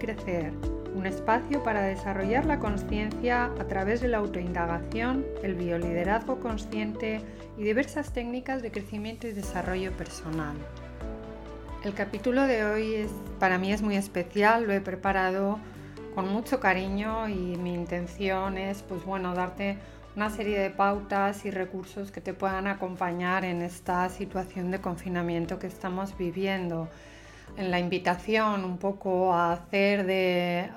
Crecer, un espacio para desarrollar la conciencia a través de la autoindagación, el bioliderazgo consciente y diversas técnicas de crecimiento y desarrollo personal. El capítulo de hoy es, para mí es muy especial, lo he preparado con mucho cariño y mi intención es pues bueno, darte una serie de pautas y recursos que te puedan acompañar en esta situación de confinamiento que estamos viviendo. En la invitación un poco a hacer de,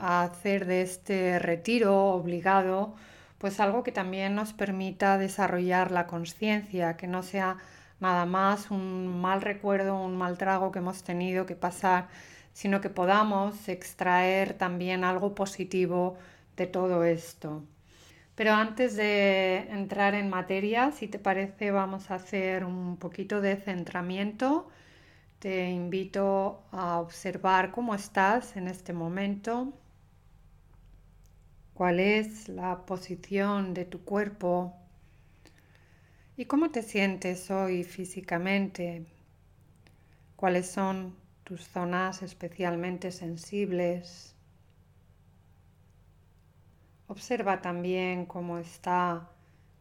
este retiro obligado pues algo que también nos permita desarrollar la conciencia, que no sea nada más un mal recuerdo, un mal trago que hemos tenido que pasar, sino que podamos extraer también algo positivo de todo esto. Pero antes de entrar en materia, si te parece, vamos a hacer un poquito de centramiento. Te invito a observar cómo estás en este momento, cuál es la posición de tu cuerpo y cómo te sientes hoy físicamente, cuáles son tus zonas especialmente sensibles. Observa también cómo está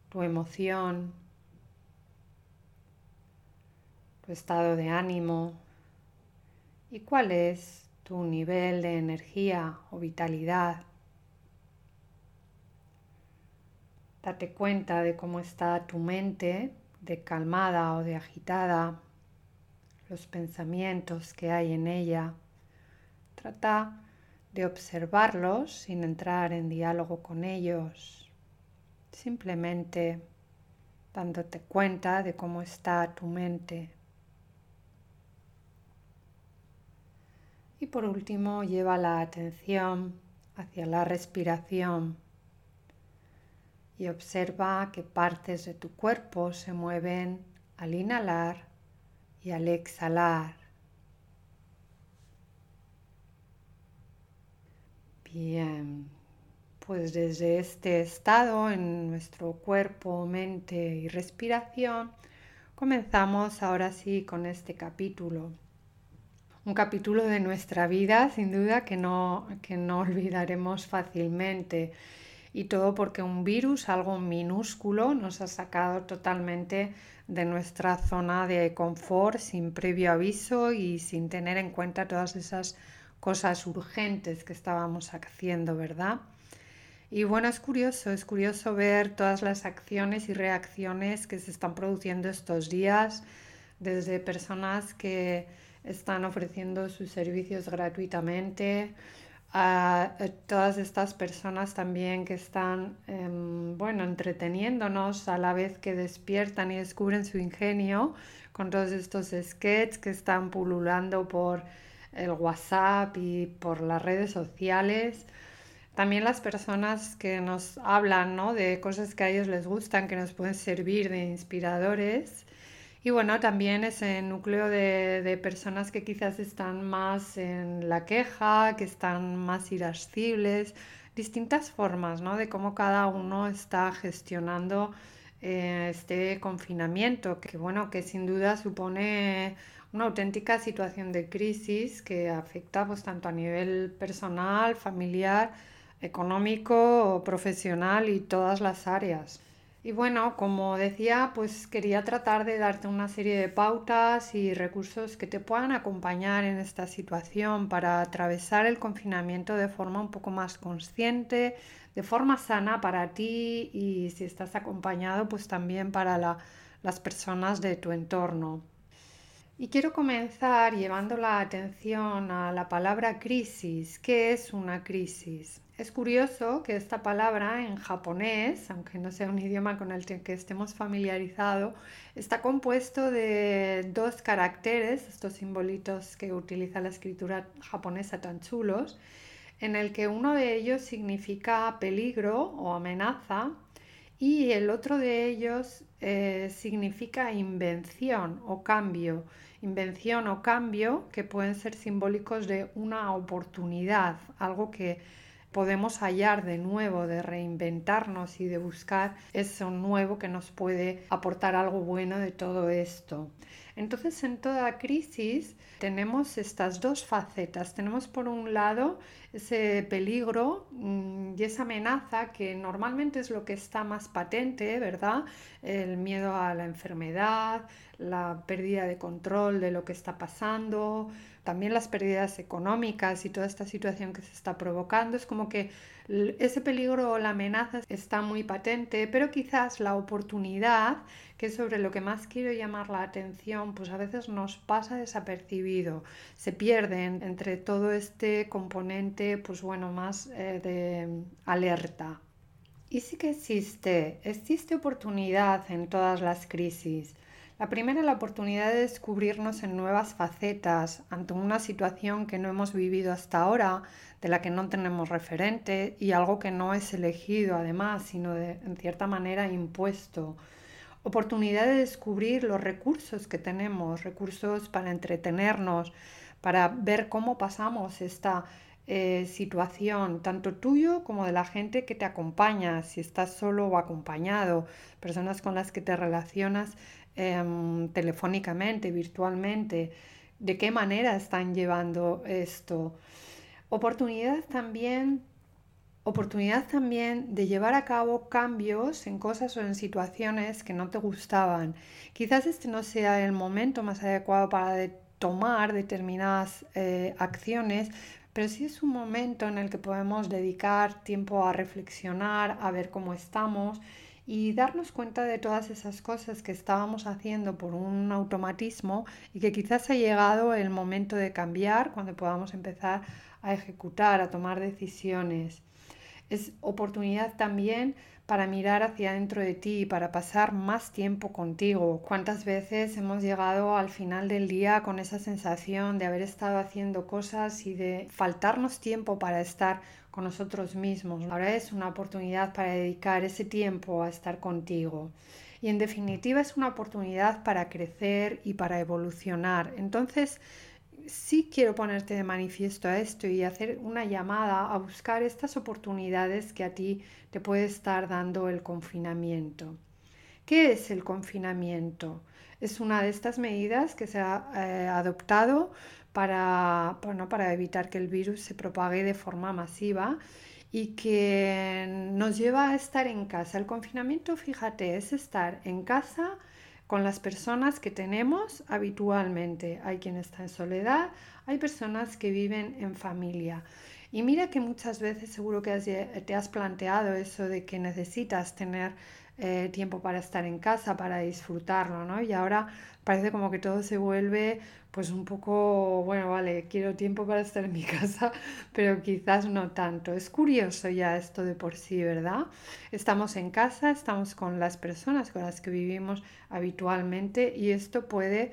tu emoción, tu estado de ánimo y cuál es tu nivel de energía o vitalidad. Date cuenta de cómo está tu mente, de calmada o de agitada, los pensamientos que hay en ella. Trata de observarlos sin entrar en diálogo con ellos, simplemente dándote cuenta de cómo está tu mente. Y por último, lleva la atención hacia la respiración y observa qué partes de tu cuerpo se mueven al inhalar y al exhalar. Bien, pues desde este estado en nuestro cuerpo, mente y respiración, comenzamos ahora sí con este capítulo. Un capítulo de nuestra vida, sin duda, que no, que no olvidaremos fácilmente. Y todo porque un virus, algo minúsculo, nos ha sacado totalmente de nuestra zona de confort sin previo aviso y sin tener en cuenta todas esas cosas urgentes que estábamos haciendo, ¿verdad? Y bueno, es curioso, es curioso ver todas las acciones y reacciones que se están produciendo estos días, desde personas que están ofreciendo sus servicios gratuitamente, a todas estas personas también que están, em, bueno, entreteniéndonos a la vez que despiertan y descubren su ingenio con todos estos sketches que están pululando por el WhatsApp y por las redes sociales. También las personas que nos hablan ¿no? de cosas que a ellos les gustan, que nos pueden servir de inspiradores. Y bueno, también ese núcleo de, de, personas que quizás están más en la queja, que están más irascibles, distintas formas ¿no? de cómo cada uno está gestionando eh, este confinamiento, que bueno, que sin duda supone una auténtica situación de crisis que afecta pues, tanto a nivel personal, familiar, económico, profesional y todas las áreas. Y bueno, como decía, pues quería tratar de darte una serie de pautas y recursos que te puedan acompañar en esta situación para atravesar el confinamiento de forma un poco más consciente, de forma sana para ti y si estás acompañado, pues también para las personas de tu entorno. Y quiero comenzar llevando la atención a la palabra crisis. ¿Qué es una crisis? Es curioso que esta palabra en japonés, aunque no sea un idioma con el que estemos familiarizados, está compuesto de dos caracteres, estos simbolitos que utiliza la escritura japonesa tan chulos, en el que uno de ellos significa peligro o amenaza y el otro de ellos eh, significa invención o cambio. Invención o cambio que pueden ser simbólicos de una oportunidad, algo que podemos hallar de nuevo, de reinventarnos y de buscar eso nuevo que nos puede aportar algo bueno de todo esto. Entonces, en toda crisis tenemos estas dos facetas. Tenemos por un lado ese peligro mm, y esa amenaza que normalmente es lo que está más patente, ¿verdad? El miedo a la enfermedad, la pérdida de control de lo que está pasando, también las pérdidas económicas y toda esta situación que se está provocando. Es como que ese peligro o la amenaza está muy patente, pero quizás la oportunidad, que es sobre lo que más quiero llamar la atención, pues a veces nos pasa desapercibido, se pierde entre todo este componente, pues bueno, más eh, de alerta. Y sí que existe, existe oportunidad en todas las crisis. La primera, la oportunidad de descubrirnos en nuevas facetas ante una situación que no hemos vivido hasta ahora, de la que no tenemos referente y algo que no es elegido además, sino de, en cierta manera impuesto. Oportunidad de descubrir los recursos que tenemos, recursos para entretenernos, para ver cómo pasamos esta eh, situación, tanto tuyo como de la gente que te acompaña, si estás solo o acompañado, personas con las que te relacionas Em, telefónicamente, virtualmente, de qué manera están llevando esto. Oportunidad también, oportunidad también de llevar a cabo cambios en cosas o en situaciones que no te gustaban. Quizás este no sea el momento más adecuado para tomar determinadas eh, acciones, pero sí es un momento en el que podemos dedicar tiempo a reflexionar, a ver cómo estamos y darnos cuenta de todas esas cosas que estábamos haciendo por un automatismo y que quizás ha llegado el momento de cambiar cuando podamos empezar a ejecutar, a tomar decisiones. Es oportunidad también para mirar hacia dentro de ti, para pasar más tiempo contigo. ¿Cuántas veces hemos llegado al final del día con esa sensación de haber estado haciendo cosas y de faltarnos tiempo para estar con nosotros mismos? Ahora es una oportunidad para dedicar ese tiempo a estar contigo. Y en definitiva es una oportunidad para crecer y para evolucionar. Entonces, sí quiero ponerte de manifiesto a esto y hacer una llamada a buscar estas oportunidades que a ti te puede estar dando el confinamiento. ¿Qué es el confinamiento? Es una de estas medidas que se ha eh, adoptado para, para evitar que el virus se propague de forma masiva y que nos lleva a estar en casa. El confinamiento, fíjate, es estar en casa con las personas que tenemos habitualmente. Hay quien está en soledad, hay personas que viven en familia. Y mira que muchas veces seguro que te has planteado eso de que necesitas tener eh, tiempo para estar en casa, para disfrutarlo, ¿no? Y ahora parece como que todo se vuelve pues un poco, bueno, vale, quiero tiempo para estar en mi casa, pero quizás no tanto. Es curioso ya esto de por sí, ¿verdad? Estamos en casa, estamos con las personas con las que vivimos habitualmente y esto puede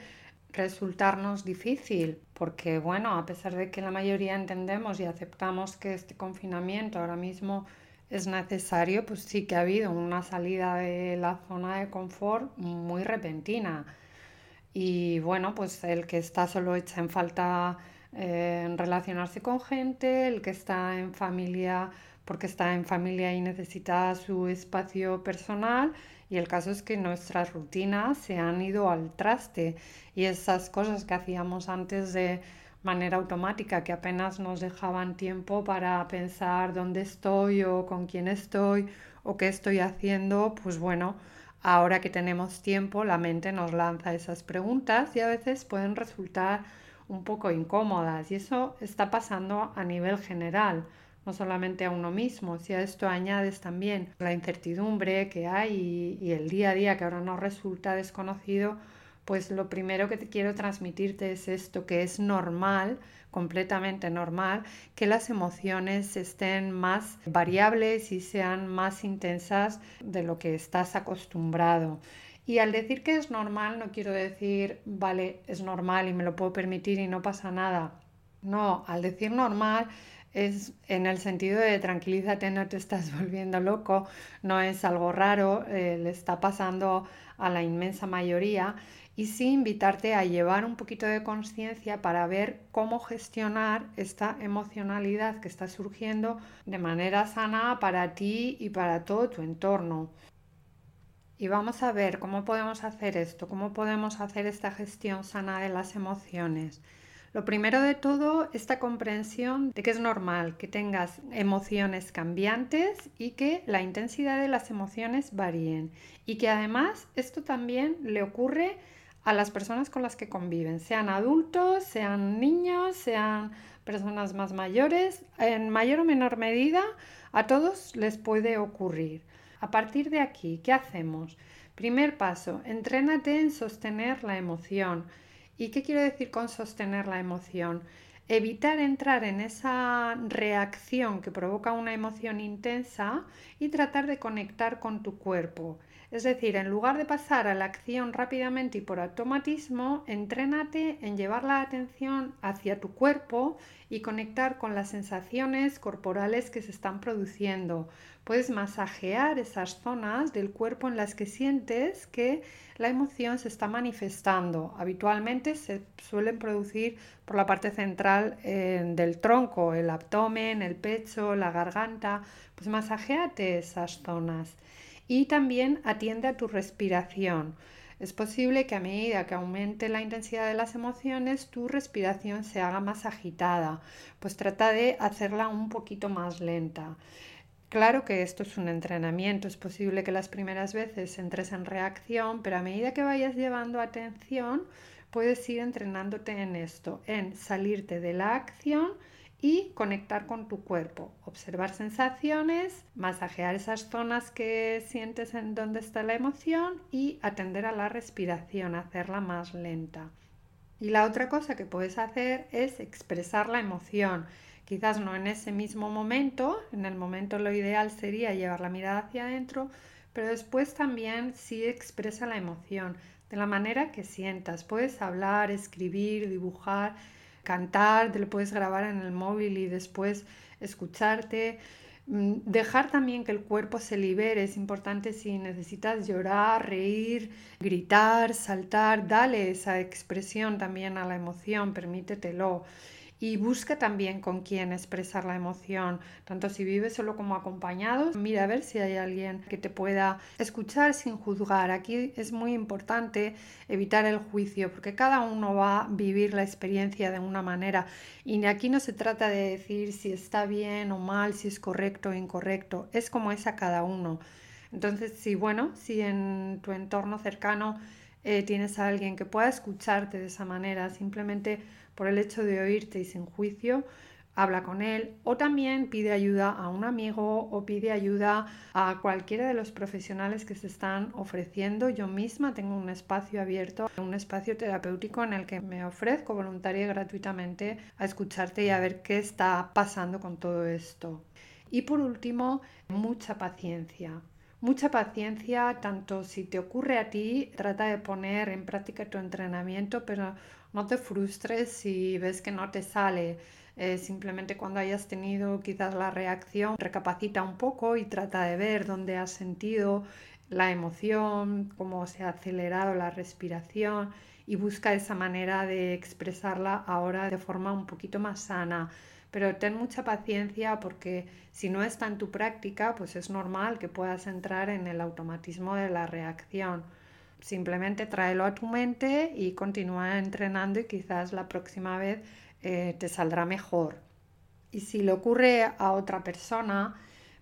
resultarnos difícil, porque bueno, a pesar de que la mayoría entendemos y aceptamos que este confinamiento ahora mismo es necesario, pues sí que ha habido una salida de la zona de confort muy repentina. Y bueno, pues el que está solo echa en falta eh, relacionarse con gente, el que está en familia porque está en familia y necesita su espacio personal y el caso es que nuestras rutinas se han ido al traste y esas cosas que hacíamos antes de manera automática que apenas nos dejaban tiempo para pensar dónde estoy o con quién estoy o qué estoy haciendo, pues bueno, ahora que tenemos tiempo la mente nos lanza esas preguntas y a veces pueden resultar un poco incómodas. Y eso está pasando a nivel general no solamente a uno mismo, si a esto añades también la incertidumbre que hay y, el día a día que ahora nos resulta desconocido, pues lo primero que te quiero transmitirte es esto, que es normal, completamente normal, que las emociones estén más variables y sean más intensas de lo que estás acostumbrado. Y al decir que es normal, no quiero decir, vale, es normal y me lo puedo permitir y no pasa nada. No, al decir normal es en el sentido de tranquilízate, no te estás volviendo loco, no es algo raro, eh, le está pasando a la inmensa mayoría y sí invitarte a llevar un poquito de conciencia para ver cómo gestionar esta emocionalidad que está surgiendo de manera sana para ti y para todo tu entorno. Y vamos a ver cómo podemos hacer esto, cómo podemos hacer esta gestión sana de las emociones. Lo primero de todo, esta comprensión de que es normal que tengas emociones cambiantes y que la intensidad de las emociones varíen. Y que además esto también le ocurre a las personas con las que conviven, sean adultos, sean niños, sean personas más mayores, en mayor o menor medida a todos les puede ocurrir. A partir de aquí, ¿qué hacemos? Primer paso, entrénate en sostener la emoción. ¿Y qué quiero decir con sostener la emoción? Evitar entrar en esa reacción que provoca una emoción intensa y tratar de conectar con tu cuerpo. Es decir, en lugar de pasar a la acción rápidamente y por automatismo, entrénate en llevar la atención hacia tu cuerpo y conectar con las sensaciones corporales que se están produciendo. Puedes masajear esas zonas del cuerpo en las que sientes que la emoción se está manifestando. Habitualmente se suelen producir por la parte central eh, del tronco, el abdomen, el pecho, la garganta. Pues masajéate esas zonas y también atiende a tu respiración. Es posible que a medida que aumente la intensidad de las emociones, tu respiración se haga más agitada, pues trata de hacerla un poquito más lenta. Claro que esto es un entrenamiento, es posible que las primeras veces entres en reacción, pero a medida que vayas llevando atención, puedes ir entrenándote en esto, en salirte de la acción y conectar con tu cuerpo, observar sensaciones, masajear esas zonas que sientes en donde está la emoción y atender a la respiración, hacerla más lenta. Y la otra cosa que puedes hacer es expresar la emoción quizás no en ese mismo momento, en el momento lo ideal sería llevar la mirada hacia adentro, pero después también sí expresa la emoción de la manera que sientas. Puedes hablar, escribir, dibujar, cantar, te lo puedes grabar en el móvil y después escucharte. Mm, dejar también que el cuerpo se libere es importante si necesitas llorar, reír, gritar, saltar, dale esa expresión también a la emoción, permítetelo y busca también con quién expresar la emoción, tanto si vives solo como acompañado, mira a ver si hay alguien que te pueda escuchar sin juzgar. Aquí es muy importante evitar el juicio porque cada uno va a vivir la experiencia de una manera y aquí no se trata de decir si está bien o mal, si es correcto o incorrecto, es como es a cada uno. Entonces, si bueno, si en tu entorno cercano eh, tienes a alguien que pueda escucharte de esa manera, simplemente por el hecho de oírte y sin juicio, habla con él o también pide ayuda a un amigo o pide ayuda a cualquiera de los profesionales que se están ofreciendo. Yo misma tengo un espacio abierto, un espacio terapéutico en el que me ofrezco voluntaria y gratuitamente a escucharte y a ver qué está pasando con todo esto. Y por último, mucha paciencia. Mucha paciencia, tanto si te ocurre a ti, trata de poner en práctica tu entrenamiento, pero no te frustres si ves que no te sale. Eh, simplemente cuando hayas tenido quizás la reacción, recapacita un poco y trata de ver dónde has sentido la emoción, cómo se ha acelerado la respiración y busca esa manera de expresarla ahora de forma un poquito más sana. Pero ten mucha paciencia porque si no está en tu práctica, pues es normal que puedas entrar en el automatismo de la reacción. Simplemente tráelo a tu mente y continúa entrenando y quizás la próxima vez eh, te saldrá mejor. Y si le ocurre a otra persona,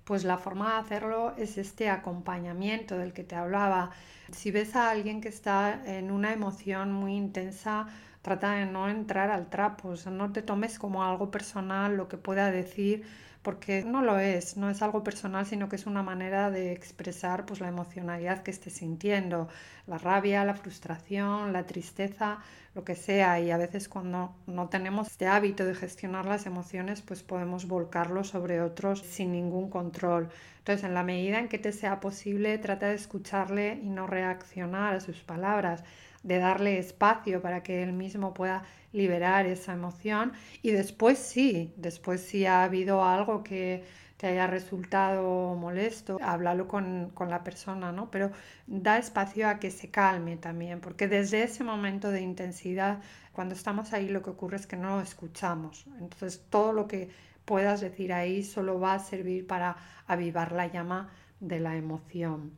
pues la forma de hacerlo es este acompañamiento del que te hablaba. Si ves a alguien que está en una emoción muy intensa, trata de no entrar al trapo, no te tomes como algo personal lo que pueda decir porque no lo es, no es algo personal, sino que es una manera de expresar pues, la emocionalidad que estés sintiendo, la rabia, la frustración, la tristeza, lo que sea. Y a veces cuando no tenemos este hábito de gestionar las emociones, pues podemos volcarlo sobre otros sin ningún control. Entonces, en la medida en que te sea posible, trata de escucharle y no reaccionar a sus palabras de darle espacio para que él mismo pueda liberar esa emoción y después sí, después sí ha habido algo que te haya resultado molesto, háblalo con, con, la persona, ¿no? Pero da espacio a que se calme también, porque desde ese momento de intensidad, cuando estamos ahí, lo que ocurre es que no lo escuchamos. Entonces, todo lo que puedas decir ahí solo va a servir para avivar la llama de la emoción.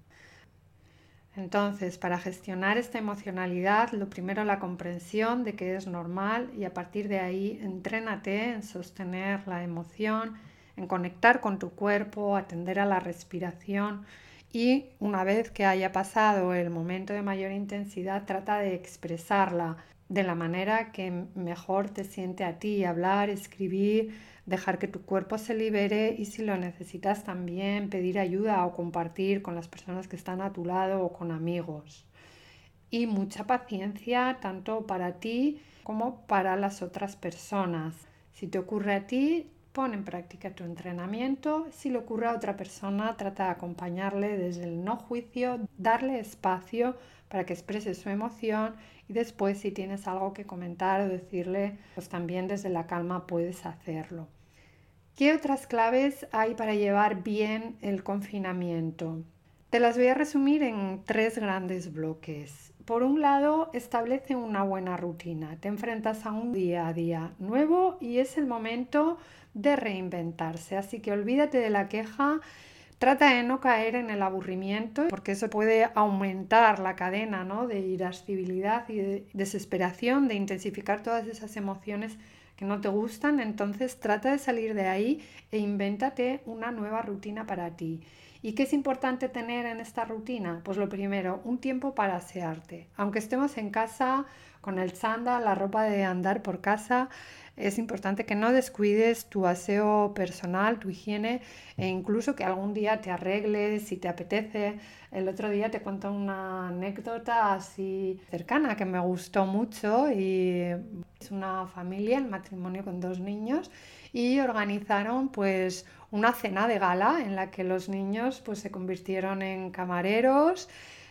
Entonces, para gestionar esta emocionalidad, lo primero la comprensión de que es normal y a partir de ahí entrénate en sostener la emoción, en conectar con tu cuerpo, atender a la respiración y una vez que haya pasado el momento de mayor intensidad, trata de expresarla de la manera que mejor te siente a ti, hablar, escribir, dejar que tu cuerpo se libere y si lo necesitas también pedir ayuda o compartir con las personas que están a tu lado o con amigos. Y mucha paciencia tanto para ti como para las otras personas. Si te ocurre a ti, pon en práctica tu entrenamiento. Si le ocurre a otra persona, trata de acompañarle desde el no juicio, darle espacio para que exprese su emoción y después si tienes algo que comentar o decirle, pues también desde la calma puedes hacerlo. ¿Qué otras claves hay para llevar bien el confinamiento? Te las voy a resumir en tres grandes bloques. Por un lado, establece una buena rutina. Te enfrentas a un día a día nuevo y es el momento de reinventarse. Así que olvídate de la queja. Trata de no caer en el aburrimiento porque eso puede aumentar la cadena ¿no? de irascibilidad y de desesperación, de intensificar todas esas emociones que no te gustan, entonces trata de salir de ahí e invéntate una nueva rutina para ti. ¿Y qué es importante tener en esta rutina? Pues lo primero, un tiempo para asearte. Aunque estemos en casa con el chándal, la ropa de andar por casa, es importante que no descuides tu aseo personal, tu higiene e incluso que algún día te arregles si te apetece. El otro día te cuento una anécdota así cercana que me gustó mucho y es una familia, el matrimonio con dos niños y organizaron pues una cena de gala en la que los niños pues se convirtieron en camareros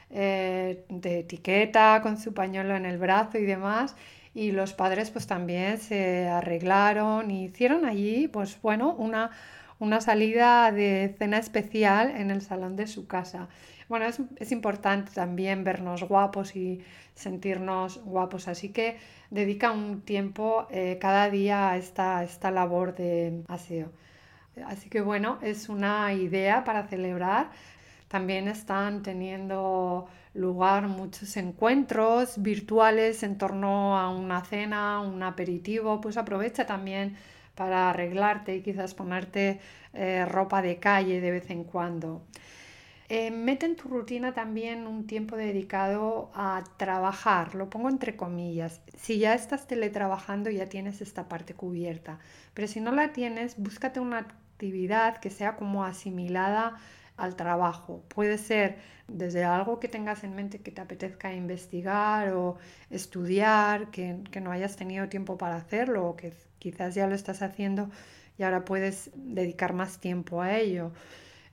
eh, de etiqueta con su pañuelo en el brazo y demás y los padres pues también se arreglaron y hicieron allí pues bueno una, una salida de cena especial en el salón de su casa. Bueno, es, es, importante también vernos guapos y sentirnos guapos, así que dedica un tiempo eh, cada día a esta, esta labor de aseo. Así que bueno, es una idea para celebrar. También están teniendo lugar muchos encuentros virtuales en torno a una cena, un aperitivo, pues aprovecha también para arreglarte y quizás ponerte eh, ropa de calle de vez en cuando. Eh, mete en tu rutina también un tiempo dedicado a trabajar, lo pongo entre comillas. Si ya estás teletrabajando ya tienes esta parte cubierta, pero si no la tienes, búscate una actividad que sea como asimilada al trabajo. Puede ser desde algo que tengas en mente que te apetezca investigar o estudiar, que, no hayas tenido tiempo para hacerlo o que quizás ya lo estás haciendo y ahora puedes dedicar más tiempo a ello.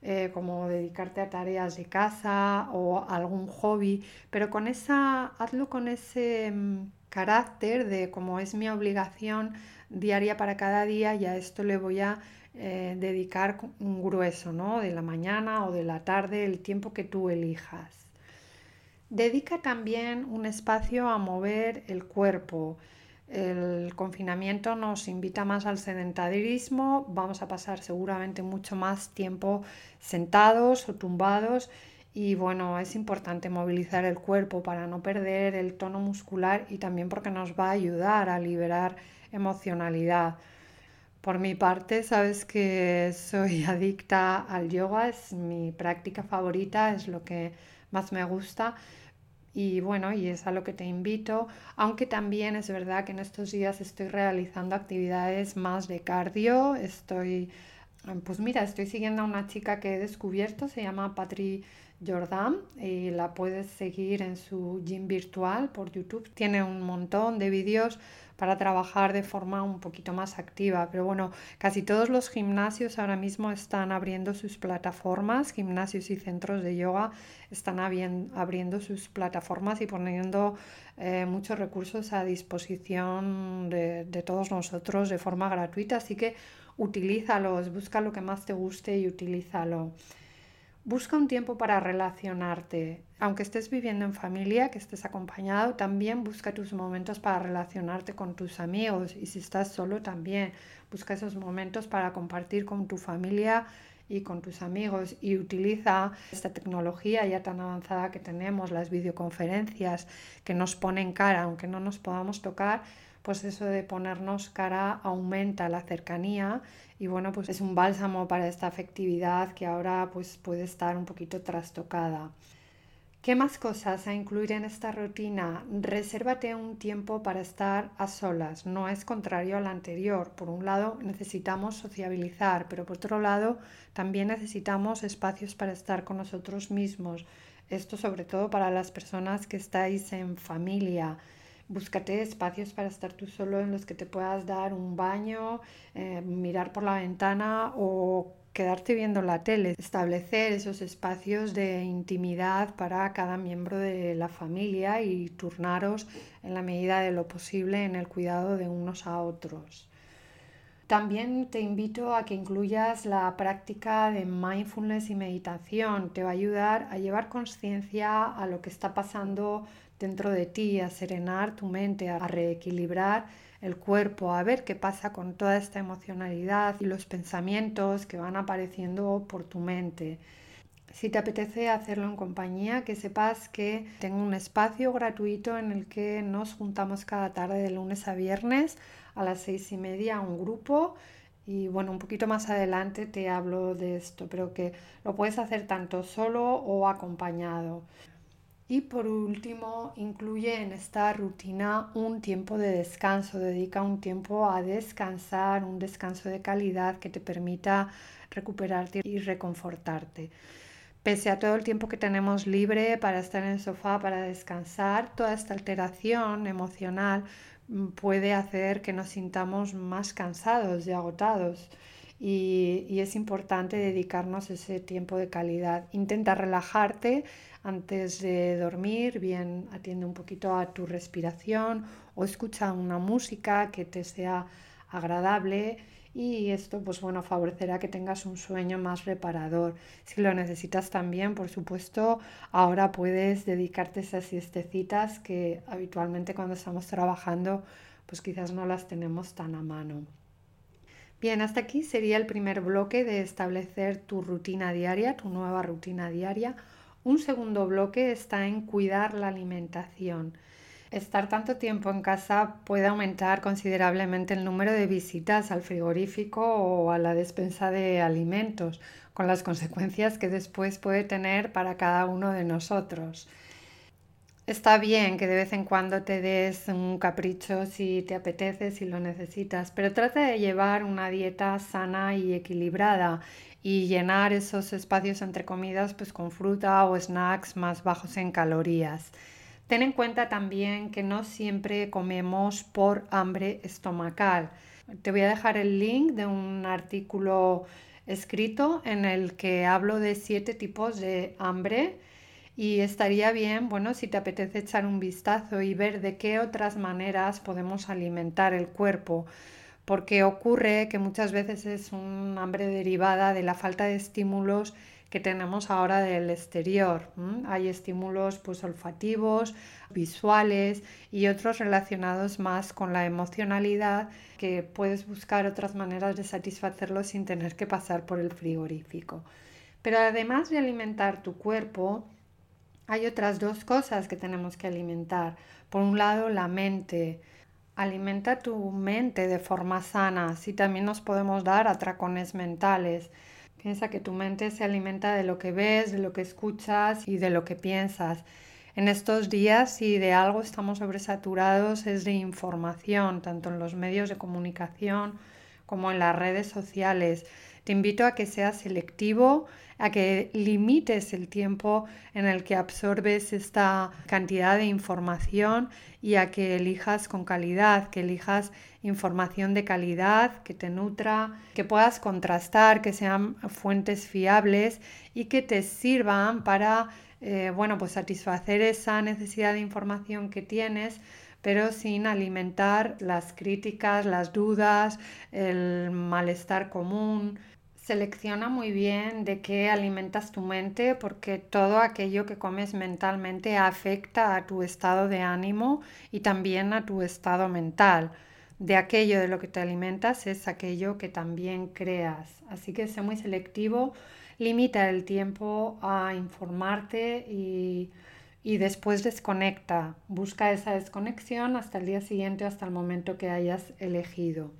Eh, como dedicarte a tareas de casa o algún hobby, pero con esa, hazlo con ese mm, carácter de como es mi obligación diaria para cada día y a esto le voy a eh, dedicar un grueso, ¿no? De la mañana o de la tarde, el tiempo que tú elijas. Dedica también un espacio a mover el cuerpo. El confinamiento nos invita más al sedentarismo, vamos a pasar seguramente mucho más tiempo sentados o tumbados y bueno, es importante movilizar el cuerpo para no perder el tono muscular y también porque nos va a ayudar a liberar emocionalidad. Por mi parte, sabes que soy adicta al yoga, es mi práctica favorita, es lo que más me gusta. Y bueno, y es a lo que te invito, aunque también es verdad que en estos días estoy realizando actividades más de cardio, estoy, pues mira, estoy siguiendo a una chica que he descubierto, se llama Patri Jordan y la puedes seguir en su gym virtual por YouTube, tiene un montón de vídeos para trabajar de forma un poquito más activa. Pero bueno, casi todos los gimnasios ahora mismo están abriendo sus plataformas, gimnasios y centros de yoga están abriendo sus plataformas y poniendo eh, muchos recursos a disposición de, de todos nosotros de forma gratuita. Así que utilízalos, busca lo que más te guste y utilízalo. Busca un tiempo para relacionarte. Aunque estés viviendo en familia, que estés acompañado, también busca tus momentos para relacionarte con tus amigos. Y si estás solo, también busca esos momentos para compartir con tu familia y con tus amigos y utiliza esta tecnología ya tan avanzada que tenemos, las videoconferencias que nos ponen cara, aunque no nos podamos tocar, pues eso de ponernos cara aumenta la cercanía y bueno, pues es un bálsamo para esta afectividad que ahora pues puede estar un poquito trastocada. ¿Qué más cosas a incluir en esta rutina? Resérvate un tiempo para estar a solas. No es contrario al anterior. Por un lado necesitamos sociabilizar, pero por otro lado también necesitamos espacios para estar con nosotros mismos. Esto sobre todo para las personas que estáis en familia, búscate espacios para estar tú solo en los que te puedas dar un baño, eh, mirar por la ventana o quedarte viendo la tele, establecer esos espacios de intimidad para cada miembro de la familia y turnaros en la medida de lo posible en el cuidado de unos a otros. También te invito a que incluyas la práctica de mindfulness y meditación. Te va a ayudar a llevar conciencia a lo que está pasando dentro de ti, a serenar tu mente, a reequilibrar el cuerpo, a ver qué pasa con toda esta emocionalidad y los pensamientos que van apareciendo por tu mente. Si te apetece hacerlo en compañía, que sepas que tengo un espacio gratuito en el que nos juntamos cada tarde de lunes a viernes a las seis y media un grupo y bueno, un poquito más adelante te hablo de esto, pero que lo puedes hacer tanto solo o acompañado. Y por último, incluye en esta rutina un tiempo de descanso, dedica un tiempo a descansar, un descanso de calidad que te permita recuperarte y reconfortarte. Pese a todo el tiempo que tenemos libre para estar en el sofá, para descansar, toda esta alteración emocional mm, puede hacer que nos sintamos más cansados y agotados. Y, y, es importante dedicarnos ese tiempo de calidad. Intenta relajarte antes de dormir, bien atiende un poquito a tu respiración o escucha una música que te sea agradable y esto pues bueno favorecerá que tengas un sueño más reparador. Si lo necesitas también, por supuesto, ahora puedes dedicarte esas siestecitas que habitualmente cuando estamos trabajando pues quizás no las tenemos tan a mano. Bien, hasta aquí sería el primer bloque de establecer tu rutina diaria, tu nueva rutina diaria un segundo bloque está en cuidar la alimentación. Estar tanto tiempo en casa puede aumentar considerablemente el número de visitas al frigorífico o a la despensa de alimentos, con las consecuencias que después puede tener para cada uno de nosotros. Está bien que de vez en cuando te des un capricho si te apetece, si lo necesitas, pero trata de llevar una dieta sana y equilibrada y llenar esos espacios entre comidas pues con fruta o snacks más bajos en calorías. Ten en cuenta también que no siempre comemos por hambre estomacal. Te voy a dejar el link de un artículo escrito en el que hablo de siete tipos de hambre y estaría bien, bueno, si te apetece echar un vistazo y ver de qué otras maneras podemos alimentar el cuerpo porque ocurre que muchas veces es un hambre derivada de la falta de estímulos que tenemos ahora del exterior. Hay estímulos pues, olfativos, visuales y otros relacionados más con la emocionalidad que puedes buscar otras maneras de satisfacerlo sin tener que pasar por el frigorífico. Pero además de alimentar tu cuerpo, hay otras dos cosas que tenemos que alimentar. Por un lado, la mente. Alimenta tu mente de forma sana, así también nos podemos dar atracones mentales. Piensa que tu mente se alimenta de lo que ves, de lo que escuchas y de lo que piensas. En estos días, si de algo estamos sobresaturados, es de información, tanto en los medios de comunicación como en las redes sociales. Te invito a que seas selectivo a que limites el tiempo en el que absorbes esta cantidad de información y a que elijas con calidad, que elijas información de calidad, que te nutra, que puedas contrastar, que sean fuentes fiables y que te sirvan para eh, bueno, pues satisfacer esa necesidad de información que tienes pero sin alimentar las críticas, las dudas, el malestar común. Selecciona muy bien de qué alimentas tu mente porque todo aquello que comes mentalmente afecta a tu estado de ánimo y también a tu estado mental. De aquello de lo que te alimentas es aquello que también creas. Así que sé muy selectivo, limita el tiempo a informarte y y después desconecta. Busca esa desconexión hasta el día siguiente, hasta el momento que hayas elegido.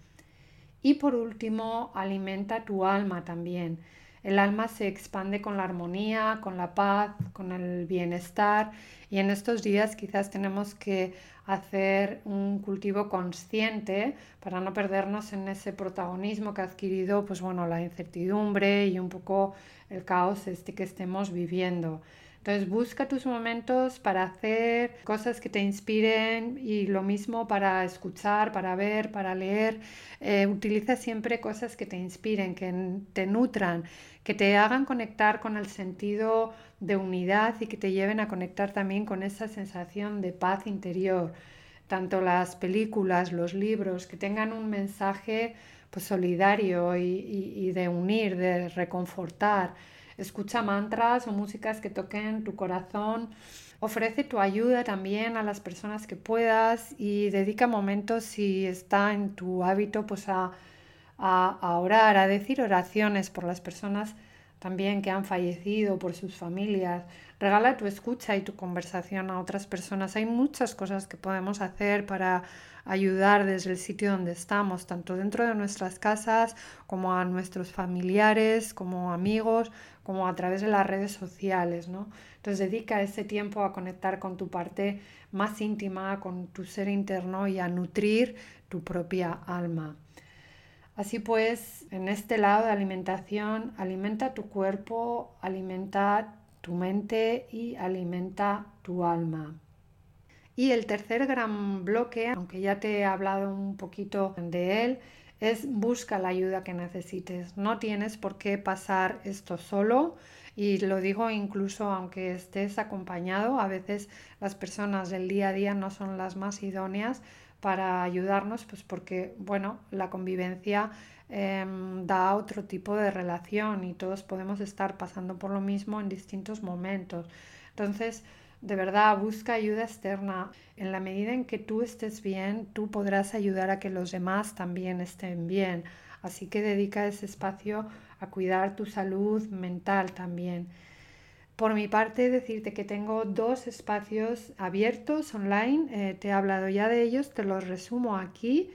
Y por último, alimenta tu alma también. El alma se expande con la armonía, con la paz, con el bienestar y en estos días quizás tenemos que hacer un cultivo consciente para no perdernos en ese protagonismo que ha adquirido pues bueno, la incertidumbre y un poco el caos este que estemos viviendo. Entonces busca tus momentos para hacer cosas que te inspiren y lo mismo para escuchar, para ver, para leer. Eh, utiliza siempre cosas que te inspiren, que te nutran, que te hagan conectar con el sentido de unidad y que te lleven a conectar también con esa sensación de paz interior. Tanto las películas, los libros, que tengan un mensaje pues, solidario y de unir, de reconfortar escucha mantras o músicas que toquen tu corazón. Ofrece tu ayuda también a las personas que puedas y dedica momentos si está en tu hábito pues a, a, orar, a decir oraciones por las personas también que han fallecido, por sus familias. Regala tu escucha y tu conversación a otras personas. Hay muchas cosas que podemos hacer para ayudar desde el sitio donde estamos, tanto dentro de nuestras casas como a nuestros familiares, como amigos, como a través de las redes sociales, ¿no? Entonces dedica ese tiempo a conectar con tu parte más íntima, con tu ser interno y a nutrir tu propia alma. Así pues, en este lado de alimentación, alimenta tu cuerpo, alimenta tu mente y alimenta tu alma. Y el tercer gran bloque, aunque ya te he hablado un poquito de él, es busca la ayuda que necesites. No tienes por qué pasar esto solo y lo digo incluso aunque estés acompañado, a veces las personas del día a día no son las más idóneas para ayudarnos, pues porque, bueno, la convivencia em, da otro tipo de relación y todos podemos estar pasando por lo mismo en distintos momentos. Entonces, de verdad, busca ayuda externa. En la medida en que tú estés bien, tú podrás ayudar a que los demás también estén bien. Así que dedica ese espacio a cuidar tu salud mental también. Por mi parte, decirte que tengo dos espacios abiertos online. Eh, te he hablado ya de ellos, te los resumo aquí,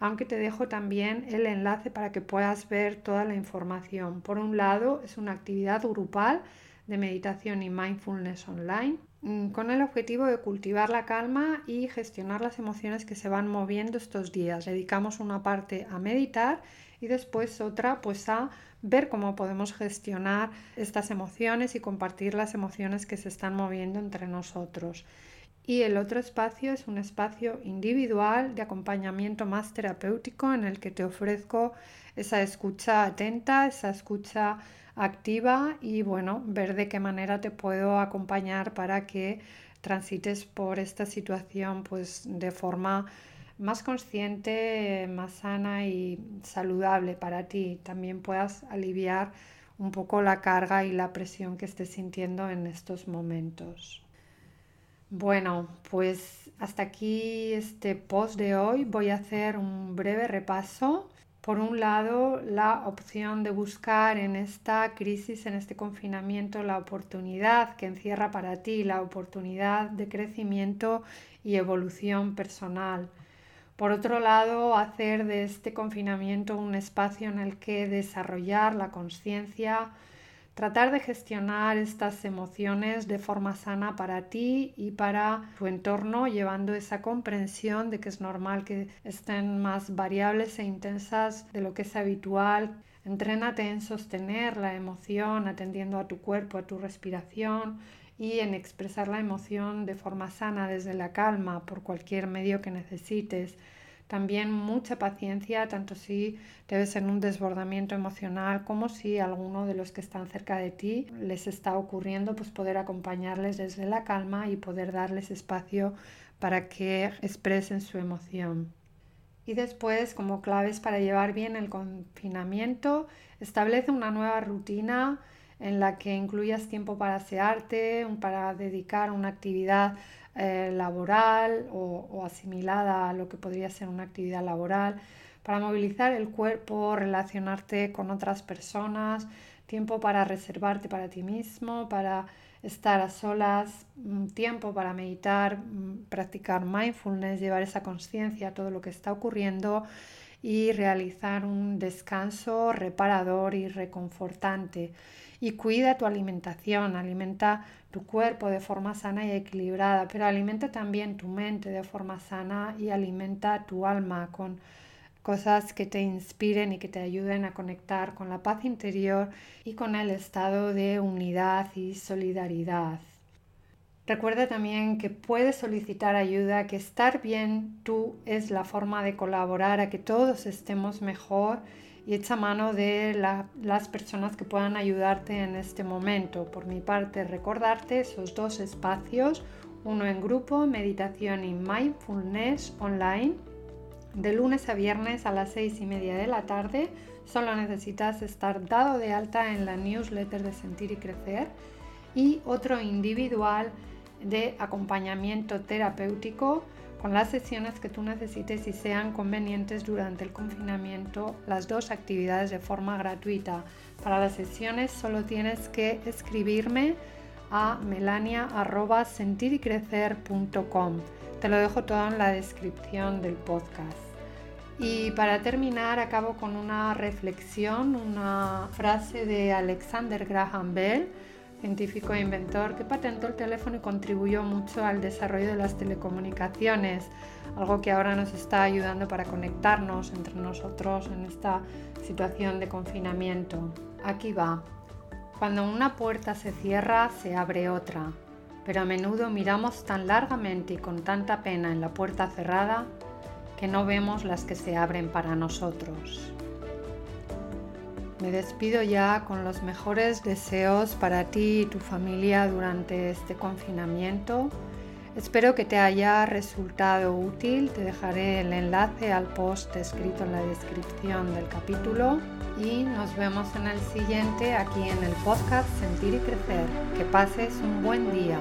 aunque te dejo también el enlace para que puedas ver toda la información. Por un lado, es una actividad grupal de meditación y mindfulness online con el objetivo de cultivar la calma y gestionar las emociones que se van moviendo estos días. Dedicamos una parte a meditar y después otra pues a ver cómo podemos gestionar estas emociones y compartir las emociones que se están moviendo entre nosotros. Y el otro espacio es un espacio individual de acompañamiento más terapéutico en el que te ofrezco esa escucha atenta, esa escucha activa y bueno, ver de qué manera te puedo acompañar para que transites por esta situación pues de forma más consciente, más sana y saludable para ti. También puedas aliviar un poco la carga y la presión que estés sintiendo en estos momentos. Bueno, pues hasta aquí este post de hoy. Voy a hacer un breve repaso por un lado, la opción de buscar en esta crisis, en este confinamiento, la oportunidad que encierra para ti, la oportunidad de crecimiento y evolución personal. Por otro lado, hacer de este confinamiento un espacio en el que desarrollar la conciencia, tratar de gestionar estas emociones de forma sana para ti y para tu entorno, llevando esa comprensión de que es normal que estén más variables e intensas de lo que es habitual. Entrénate en sostener la emoción atendiendo a tu cuerpo, a tu respiración y en expresar la emoción de forma sana desde la calma por cualquier medio que necesites. También mucha paciencia, tanto si te ves en un desbordamiento emocional como si alguno de los que están cerca de ti les está ocurriendo, pues poder acompañarles desde la calma y poder darles espacio para que expresen su emoción. Y después, como claves para llevar bien el confinamiento, establece una nueva rutina en la que incluyas tiempo para asearte, para dedicar una actividad eh, laboral o, asimilada a lo que podría ser una actividad laboral, para movilizar el cuerpo, relacionarte con otras personas, tiempo para reservarte para ti mismo, para estar a solas, mm, tiempo para meditar, mm, practicar mindfulness, llevar esa conciencia a todo lo que está ocurriendo y realizar un descanso reparador y reconfortante y cuida tu alimentación, alimenta tu cuerpo de forma sana y equilibrada, pero alimenta también tu mente de forma sana y alimenta tu alma con cosas que te inspiren y que te ayuden a conectar con la paz interior y con el estado de unidad y solidaridad. Recuerda también que puedes solicitar ayuda, que estar bien tú es la forma de colaborar a que todos estemos mejor y echa mano de las personas que puedan ayudarte en este momento. Por mi parte, recordarte esos dos espacios, uno en grupo, meditación y mindfulness online, de lunes a viernes a las seis y media de la tarde. Solo necesitas estar dado de alta en la newsletter de Sentir y Crecer y otro individual de acompañamiento terapéutico con las sesiones que tú necesites y sean convenientes durante el confinamiento, las dos actividades de forma gratuita. Para las sesiones solo tienes que escribirme a melania.sentirycrecer.com. Te lo dejo todo en la descripción del podcast. Y para terminar, acabo con una reflexión, una frase de Alexander Graham Bell científico e inventor que patentó el teléfono y contribuyó mucho al desarrollo de las telecomunicaciones, algo que ahora nos está ayudando para conectarnos entre nosotros en esta situación de confinamiento. Aquí va. Cuando una puerta se cierra, se abre otra, pero a menudo miramos tan largamente y con tanta pena en la puerta cerrada que no vemos las que se abren para nosotros. Me despido ya con los mejores deseos para ti y tu familia durante este confinamiento. Espero que te haya resultado útil. Te dejaré el enlace al post escrito en la descripción del capítulo y nos vemos en el siguiente aquí en el podcast Sentir y Crecer. Que pases un buen día.